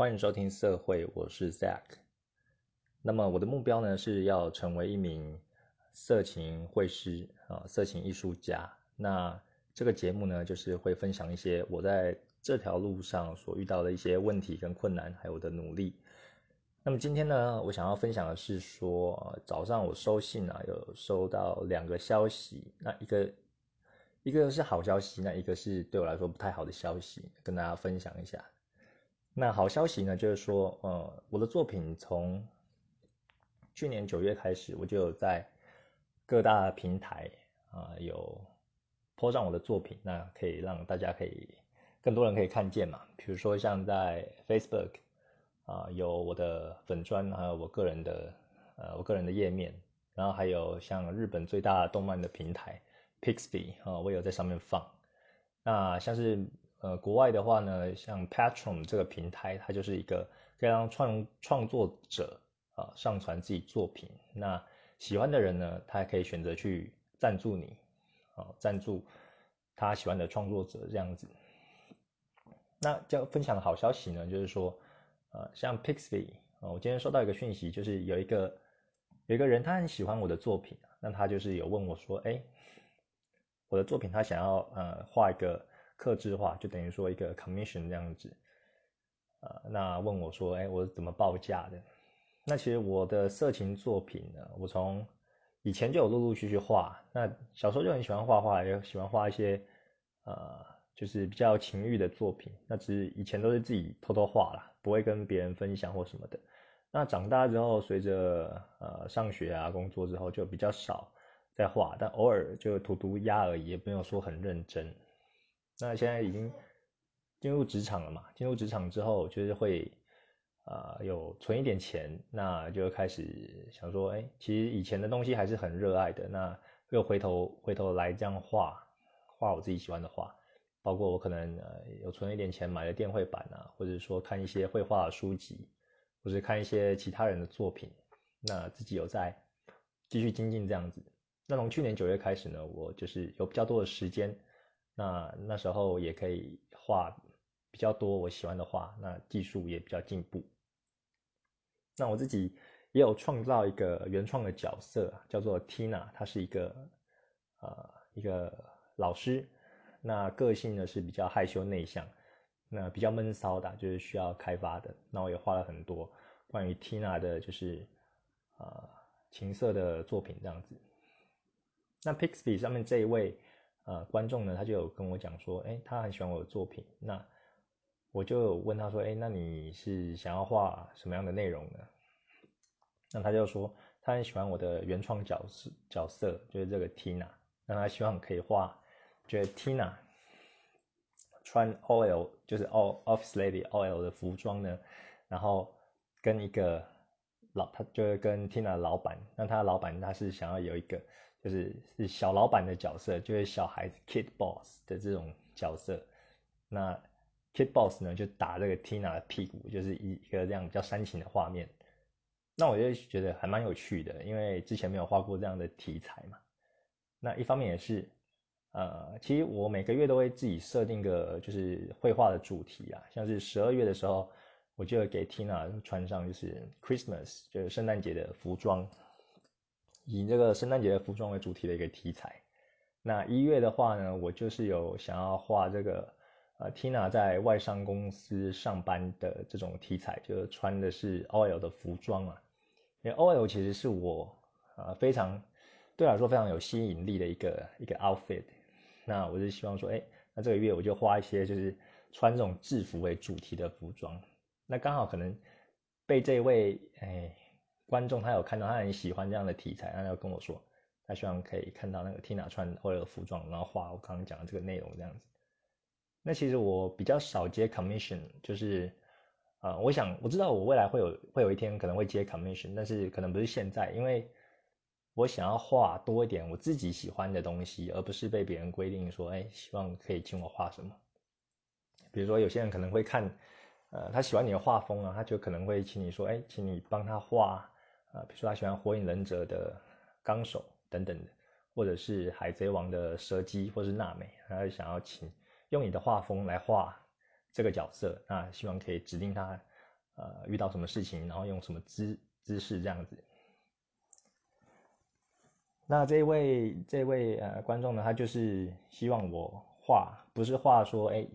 欢迎收听社会，我是 Zack。那么我的目标呢是要成为一名色情绘师啊，色情艺术家。那这个节目呢，就是会分享一些我在这条路上所遇到的一些问题跟困难，还有我的努力。那么今天呢，我想要分享的是说，早上我收信啊，有收到两个消息，那一个一个是好消息，那一个是对我来说不太好的消息，跟大家分享一下。那好消息呢，就是说，呃，我的作品从去年九月开始，我就有在各大平台啊有播上我的作品，那可以让大家可以更多人可以看见嘛。比如说像在 Facebook 啊有我的粉砖，还有我个人的呃我个人的页面，然后还有像日本最大动漫的平台 Pixby 啊，我有在上面放。那像是。呃，国外的话呢，像 Patron 这个平台，它就是一个可以让创创作者啊上传自己作品。那喜欢的人呢，他可以选择去赞助你，啊，赞助他喜欢的创作者这样子。那要分享的好消息呢，就是说，呃，像 Pixby 啊，我今天收到一个讯息，就是有一个有一个人他很喜欢我的作品，那他就是有问我说，哎，我的作品他想要呃画一个。克制化就等于说一个 commission 这样子，呃，那问我说，哎，我是怎么报价的？那其实我的色情作品呢，我从以前就有陆陆续续画，那小时候就很喜欢画画，也喜欢画一些呃，就是比较情欲的作品。那只是以前都是自己偷偷画啦，不会跟别人分享或什么的。那长大之后，随着呃上学啊、工作之后，就比较少在画，但偶尔就涂涂鸦而已，也没有说很认真。那现在已经进入职场了嘛？进入职场之后，就是会啊有存一点钱，那就开始想说，哎，其实以前的东西还是很热爱的。那又回头回头来这样画画我自己喜欢的画，包括我可能呃有存一点钱买了电绘板啊，或者说看一些绘画书籍，或者看一些其他人的作品，那自己有在继续精进这样子。那从去年九月开始呢，我就是有比较多的时间。那那时候也可以画比较多我喜欢的画，那技术也比较进步。那我自己也有创造一个原创的角色，叫做 Tina，她是一个呃一个老师，那个性呢是比较害羞内向，那比较闷骚的，就是需要开发的。那我也画了很多关于 Tina 的，就是呃情色的作品这样子。那 Pixby 上面这一位。呃，观众呢，他就有跟我讲说，哎，他很喜欢我的作品，那我就问他说，哎，那你是想要画什么样的内容呢？那他就说，他很喜欢我的原创角色，角色就是这个 Tina，那他希望可以画，觉得 Tina 穿 OL 就是 O Office Lady OL 的服装呢，然后跟一个老，他就是跟 Tina 老板，那他老板他是想要有一个。就是是小老板的角色，就是小孩子 kid boss 的这种角色。那 kid boss 呢，就打这个 Tina 的屁股，就是一一个这样比较煽情的画面。那我就觉得还蛮有趣的，因为之前没有画过这样的题材嘛。那一方面也是，呃，其实我每个月都会自己设定个就是绘画的主题啊，像是十二月的时候，我就给 Tina 穿上就是 Christmas 就是圣诞节的服装。以这个圣诞节的服装为主题的一个题材。那一月的话呢，我就是有想要画这个呃，Tina 在外商公司上班的这种题材，就是穿的是 OL 的服装啊。因为 OL 其实是我呃非常对我来说非常有吸引力的一个一个 outfit。那我就希望说，哎，那这个月我就画一些就是穿这种制服为主题的服装。那刚好可能被这位哎。观众他有看到，他很喜欢这样的题材，他要跟我说，他希望可以看到那个 Tina 穿 OL 服装，然后画我刚刚讲的这个内容这样子。那其实我比较少接 commission，就是，呃，我想我知道我未来会有会有一天可能会接 commission，但是可能不是现在，因为我想要画多一点我自己喜欢的东西，而不是被别人规定说，哎，希望可以请我画什么。比如说有些人可能会看，呃，他喜欢你的画风啊，他就可能会请你说，哎，请你帮他画。啊，比如说他喜欢《火影忍者》的纲手等等的，或者是《海贼王》的蛇姬，或是娜美，他想要请用你的画风来画这个角色，那希望可以指定他呃遇到什么事情，然后用什么姿姿势这样子。那这位这位呃观众呢，他就是希望我画，不是画说哎，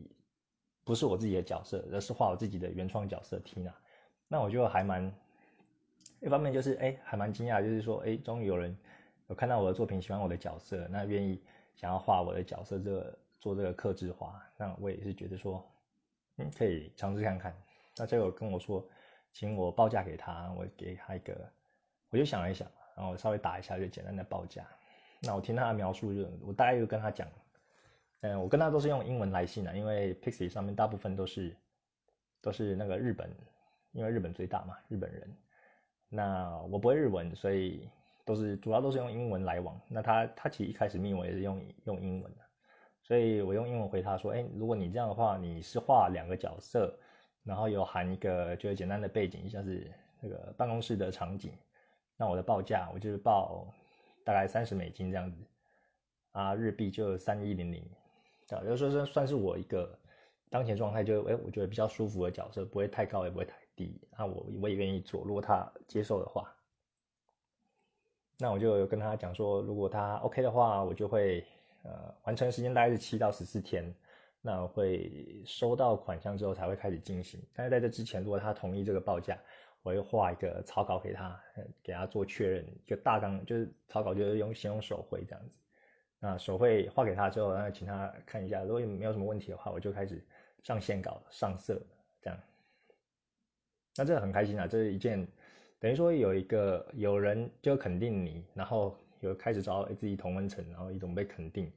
不是我自己的角色，而是画我自己的原创角色 Tina。那我就还蛮一方面就是哎，还蛮惊讶，就是说哎，终于有人有看到我的作品，喜欢我的角色，那愿意想要画我的角色，这个做这个刻制画，那我也是觉得说，嗯，可以尝试看看。那这个跟我说，请我报价给他，我给他一个，我就想了一想。然后稍微打一下，就简单的报价。那我听他的描述，就我大概就跟他讲，嗯，我跟他都是用英文来信的，因为 Pixie 上面大部分都是都是那个日本，因为日本最大嘛，日本人。那我不会日文，所以都是主要都是用英文来往。那他他其实一开始密我也是用用英文的，所以我用英文回他说，哎，如果你这样的话，你是画两个角色，然后有含一个就是简单的背景，像是那个办公室的场景。那我的报价，我就是报大概三十美金这样子，啊，日币就三一零零，啊，就说是算是我一个当前状态，就哎，我觉得比较舒服的角色，不会太高，也不会太低，那我我也愿意做，如果他接受的话，那我就跟他讲说，如果他 OK 的话，我就会呃完成时间大概是七到十四天，那我会收到款项之后才会开始进行，但是在这之前，如果他同意这个报价。我会画一个草稿给他，给他做确认。一个大纲就是草稿，就是用先用手绘这样子。那手绘画给他之后，那请他看一下，如果没有什么问题的话，我就开始上线稿、上色这样。那这个很开心啊，这是一件等于说有一个有人就肯定你，然后有开始找到自己同温层，然后一种被肯定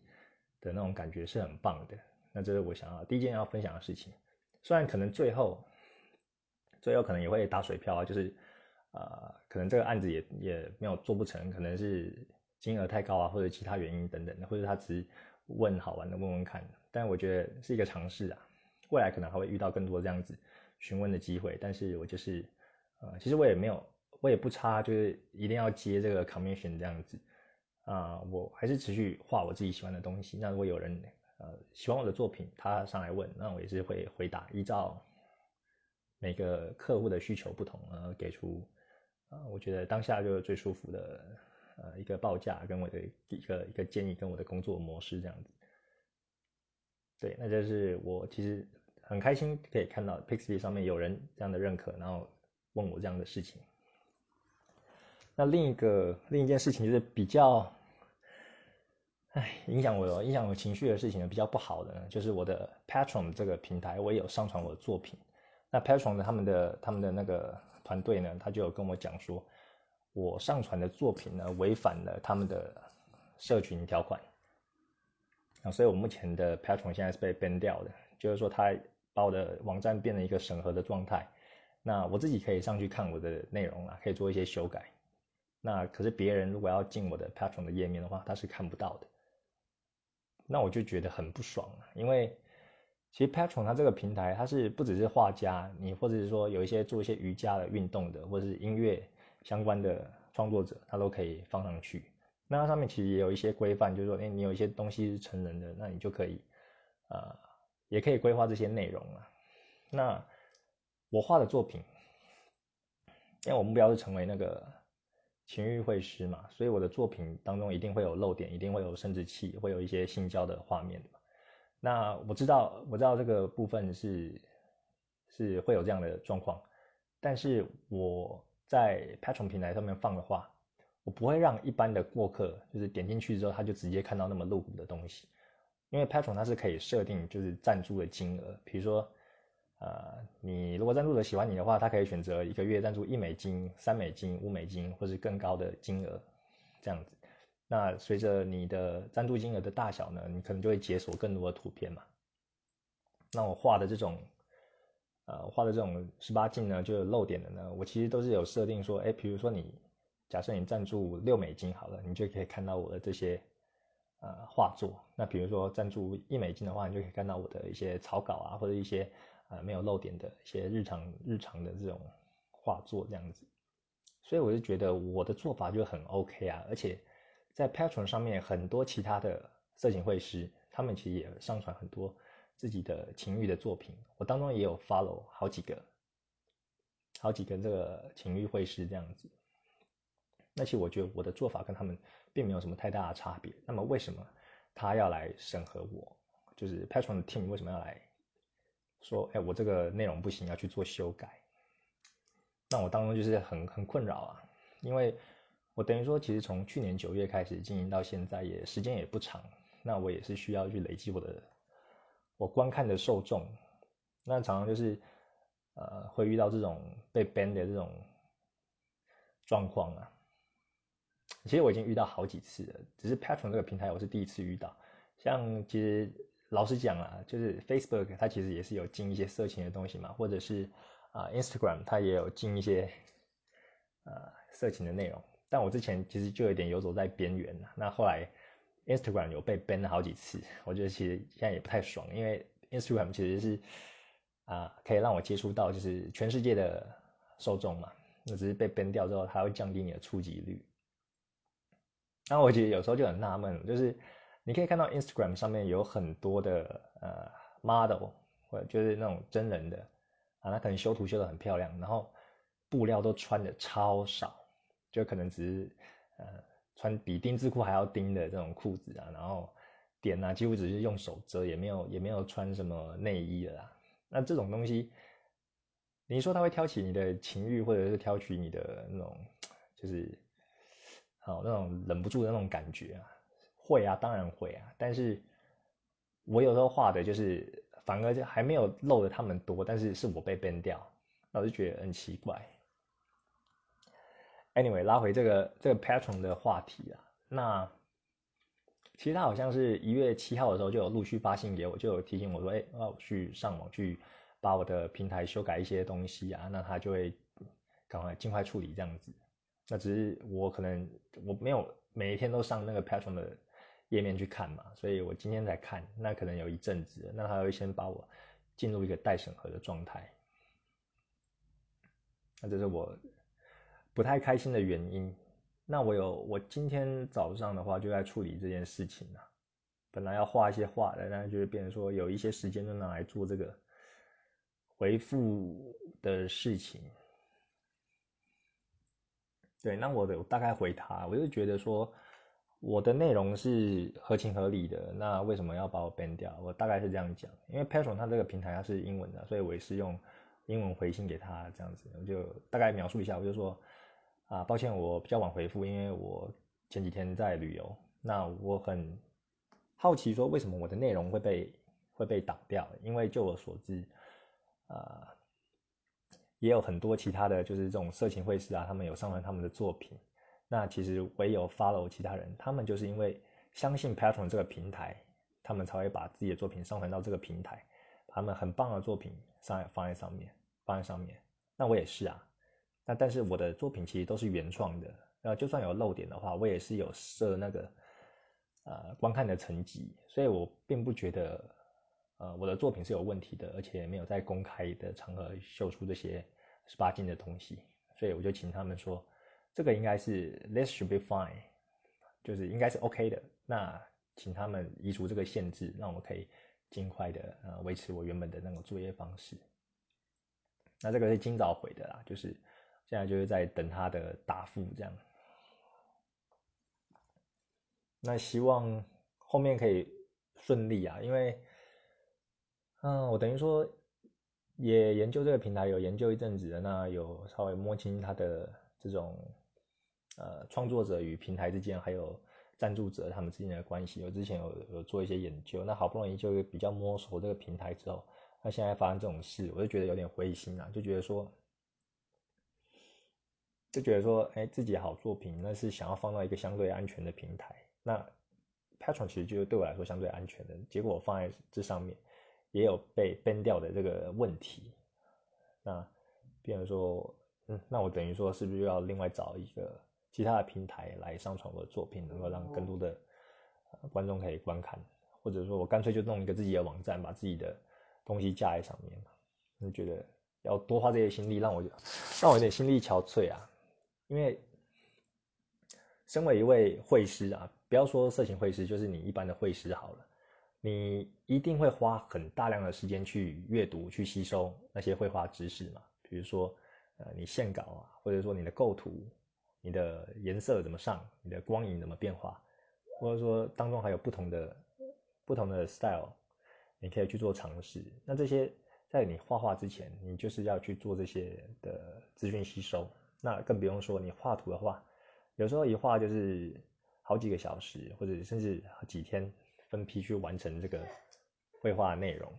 的那种感觉是很棒的。那这是我想要第一件要分享的事情。虽然可能最后。最后可能也会打水漂啊，就是，呃，可能这个案子也也没有做不成，可能是金额太高啊，或者其他原因等等的，或者他只是问好玩的问问看。但我觉得是一个尝试啊，未来可能还会遇到更多这样子询问的机会。但是我就是，呃，其实我也没有，我也不差，就是一定要接这个 commission 这样子啊，我还是持续画我自己喜欢的东西。那如果有人呃喜欢我的作品，他上来问，那我也是会回答，依照。每个客户的需求不同，呃，给出，啊，我觉得当下就是最舒服的，呃，一个报价跟我的一个一个建议跟我的工作模式这样子。对，那就是我其实很开心可以看到 Pixie 上面有人这样的认可，然后问我这样的事情。那另一个另一件事情就是比较，哎，影响我影响我情绪的事情呢，比较不好的呢，就是我的 Patron 这个平台，我也有上传我的作品。那 Patron 他们的他们的那个团队呢，他就有跟我讲说，我上传的作品呢违反了他们的社群条款，啊，所以我目前的 Patron 现在是被 ban 掉的，就是说他把我的网站变成一个审核的状态，那我自己可以上去看我的内容啊，可以做一些修改，那可是别人如果要进我的 Patron 的页面的话，他是看不到的，那我就觉得很不爽啊，因为。其实 Patron 它这个平台，它是不只是画家，你或者是说有一些做一些瑜伽的运动的，或者是音乐相关的创作者，他都可以放上去。那它上面其实也有一些规范，就是说，哎，你有一些东西是成人的，那你就可以，呃，也可以规划这些内容啊。那我画的作品，因为我目标是成为那个情欲绘师嘛，所以我的作品当中一定会有漏点，一定会有生殖器，会有一些性交的画面那我知道，我知道这个部分是是会有这样的状况，但是我在 Patron 平台上面放的话，我不会让一般的过客就是点进去之后他就直接看到那么露骨的东西，因为 Patron 它是可以设定就是赞助的金额，比如说，呃，你如果赞助者喜欢你的话，他可以选择一个月赞助一美金、三美金、五美金，或是更高的金额，这样子。那随着你的赞助金额的大小呢，你可能就会解锁更多的图片嘛。那我画的这种，呃，画的这种十八禁呢，就有漏点的呢，我其实都是有设定说，哎，比如说你假设你赞助六美金好了，你就可以看到我的这些呃画作。那比如说赞助一美金的话，你就可以看到我的一些草稿啊，或者一些呃没有漏点的一些日常日常的这种画作这样子。所以我就觉得我的做法就很 OK 啊，而且。在 Patron 上面，很多其他的色情会师，他们其实也上传很多自己的情欲的作品。我当中也有 follow 好几个，好几个这个情欲会师这样子。那其实我觉得我的做法跟他们并没有什么太大的差别。那么为什么他要来审核我？就是 Patron 的 team 为什么要来说，哎，我这个内容不行，要去做修改？那我当中就是很很困扰啊，因为我等于说，其实从去年九月开始经营到现在，也时间也不长。那我也是需要去累积我的我观看的受众。那常常就是呃会遇到这种被 ban 的这种状况啊。其实我已经遇到好几次了，只是 Patron 这个平台我是第一次遇到。像其实老实讲啊，就是 Facebook 它其实也是有进一些色情的东西嘛，或者是。啊，Instagram 它也有进一些呃色情的内容，但我之前其实就有点游走在边缘了。那后来 Instagram 有被 ban 了好几次，我觉得其实现在也不太爽，因为 Instagram 其实是啊可以让我接触到就是全世界的受众嘛，那只是被 ban 掉之后，它会降低你的触及率。那我觉得有时候就很纳闷，就是你可以看到 Instagram 上面有很多的呃 model 或者就是那种真人的。啊，他可能修图修得很漂亮，然后布料都穿的超少，就可能只是呃穿比丁字裤还要丁的这种裤子啊，然后点啊几乎只是用手遮，也没有也没有穿什么内衣了啦。那这种东西，你说他会挑起你的情欲，或者是挑起你的那种就是哦那种忍不住的那种感觉啊？会啊，当然会啊。但是我有时候画的就是。反而就还没有漏的他们多，但是是我被 ban 掉，那我就觉得很奇怪。Anyway，拉回这个这个 Patron 的话题啊，那其实他好像是一月七号的时候就有陆续发信给我，就有提醒我说，哎，要去上网去把我的平台修改一些东西啊，那他就会赶快尽快处理这样子。那只是我可能我没有每一天都上那个 Patron 的。页面去看嘛，所以我今天才看，那可能有一阵子，那他会先把我进入一个待审核的状态，那这是我不太开心的原因。那我有，我今天早上的话就在处理这件事情啊，本来要画一些画的，但是就是变成说有一些时间就拿来做这个回复的事情。对，那我的大概回他，我就觉得说。我的内容是合情合理的，那为什么要把我 ban 掉？我大概是这样讲，因为 Patron 它这个平台它是英文的，所以我也是用英文回信给他这样子，我就大概描述一下，我就说啊，抱歉我比较晚回复，因为我前几天在旅游，那我很好奇说为什么我的内容会被会被挡掉？因为就我所知，啊，也有很多其他的就是这种色情会师啊，他们有上传他们的作品。那其实唯有 follow 其他人，他们就是因为相信 Patron 这个平台，他们才会把自己的作品上传到这个平台，把他们很棒的作品上放在上面，放在上面。那我也是啊，那但是我的作品其实都是原创的，那就算有漏点的话，我也是有设那个呃观看的层级，所以我并不觉得呃我的作品是有问题的，而且没有在公开的场合秀出这些十八禁的东西，所以我就请他们说。这个应该是 this should be fine，就是应该是 OK 的。那请他们移除这个限制，让我可以尽快的呃维持我原本的那个作业方式。那这个是今早回的啦，就是现在就是在等他的答复这样。那希望后面可以顺利啊，因为嗯，我等于说也研究这个平台有研究一阵子，那有稍微摸清它的这种。呃，创作者与平台之间，还有赞助者他们之间的关系，我之前有有做一些研究。那好不容易就比较摸索这个平台之后，那现在发生这种事，我就觉得有点灰心啊，就觉得说，就觉得说，哎，自己好作品，那是想要放到一个相对安全的平台。那 Patron 其实就对我来说相对安全的，结果我放在这上面，也有被 ban 掉的这个问题。那，比如说，嗯，那我等于说，是不是又要另外找一个？其他的平台来上传我的作品，能够让更多的观众可以观看，或者说我干脆就弄一个自己的网站，把自己的东西架在上面嘛？就觉得要多花这些心力，让我让我有点心力憔悴啊。因为身为一位绘师啊，不要说色情绘师，就是你一般的绘师好了，你一定会花很大量的时间去阅读、去吸收那些绘画知识嘛。比如说。呃你线稿啊，或者说你的构图、你的颜色怎么上、你的光影怎么变化，或者说当中还有不同的不同的 style，你可以去做尝试。那这些在你画画之前，你就是要去做这些的资讯吸收。那更不用说你画图的话，有时候一画就是好几个小时，或者甚至几天分批去完成这个绘画内容。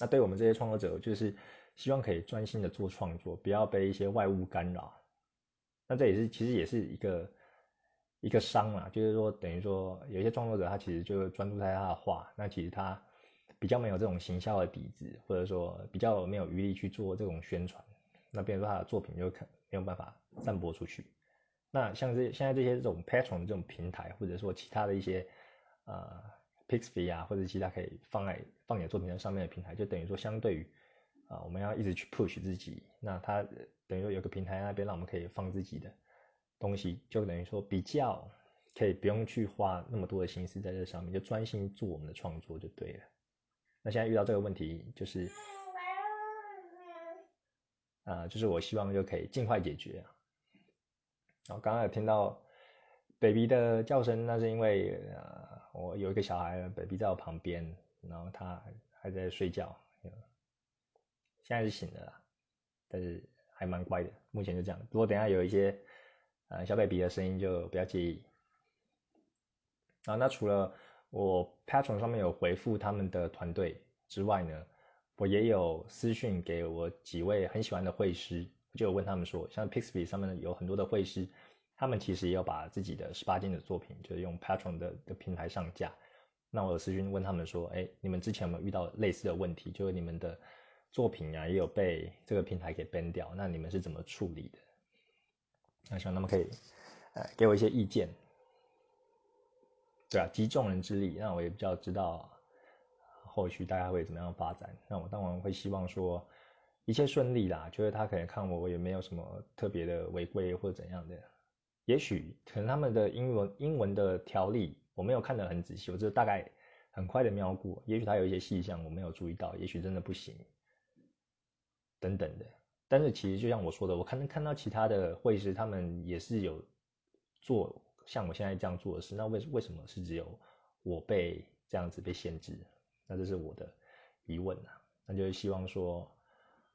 那对我们这些创作者，就是希望可以专心的做创作，不要被一些外物干扰。那这也是其实也是一个一个伤啊，就是说等于说有一些创作者他其实就专注在他的画，那其实他比较没有这种行销的底子，或者说比较没有余力去做这种宣传。那比如说他的作品就可没有办法散播出去。那像这现在这些这种 Patron 这种平台，或者说其他的一些呃 Pixby 啊，或者其他可以放在放你的作品在上面的平台，就等于说相对于啊我们要一直去 push 自己，那它等于说有个平台那边让我们可以放自己的东西，就等于说比较可以不用去花那么多的心思在这上面，就专心做我们的创作就对了。那现在遇到这个问题就是。啊，就是我希望就可以尽快解决。然后刚刚有听到 baby 的叫声，那是因为呃，我有一个小孩 baby 在我旁边，然后他还在睡觉，现在是醒了，但是还蛮乖的。目前就这样。如果等下有一些呃小 baby 的声音，就不要介意。啊，那除了我 Patron 上面有回复他们的团队之外呢？我也有私讯给我几位很喜欢的会师，就有问他们说，像 Pixby 上面有很多的会师，他们其实也有把自己的十八禁的作品，就是用 Patron 的的平台上架。那我有私讯问他们说，哎，你们之前有没有遇到类似的问题？就是你们的作品啊，也有被这个平台给 ban 掉，那你们是怎么处理的？那希望他们可以，呃，给我一些意见。对啊，集众人之力，那我也比较知道。后续大家会怎么样发展？那我当然会希望说一切顺利啦。就是他可能看我，我也没有什么特别的违规或怎样的。也许可能他们的英文英文的条例我没有看得很仔细，我只大概很快的瞄过。也许他有一些细项我没有注意到，也许真的不行等等的。但是其实就像我说的，我看看到其他的会师他们也是有做像我现在这样做的事。那为为什么是只有我被这样子被限制？那这是我的疑问啊，那就是希望说，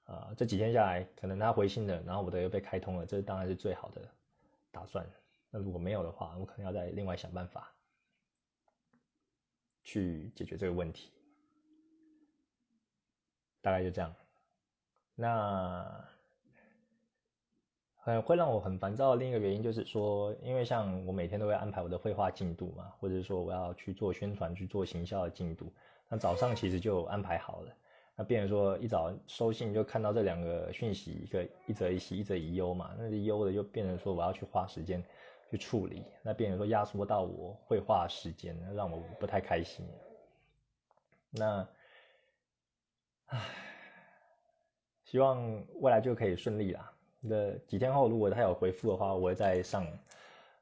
啊，这几天下来，可能他回信了，然后我的又被开通了，这当然是最好的打算。那如果没有的话，我可能要再另外想办法去解决这个问题。大概就这样。那，很会让我很烦躁的另一个原因就是说，因为像我每天都会安排我的绘画进度嘛，或者说我要去做宣传、去做行销的进度。那早上其实就安排好了，那变成说一早收信就看到这两个讯息，一个一则一喜，一则一忧嘛。那忧的就变成说我要去花时间去处理，那变成说压缩到我绘画时间，让我不太开心。那，唉，希望未来就可以顺利啦。那几天后如果他有回复的话，我会再上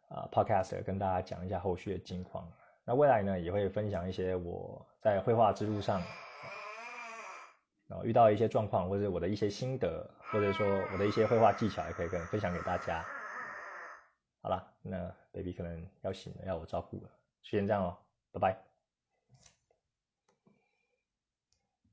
啊 podcast 跟大家讲一下后续的近况。那未来呢，也会分享一些我在绘画之路上，然后遇到一些状况，或者我的一些心得，或者说我的一些绘画技巧，也可以跟分享给大家。好了，那 baby 可能要醒了，要我照顾了，先这样哦，拜拜。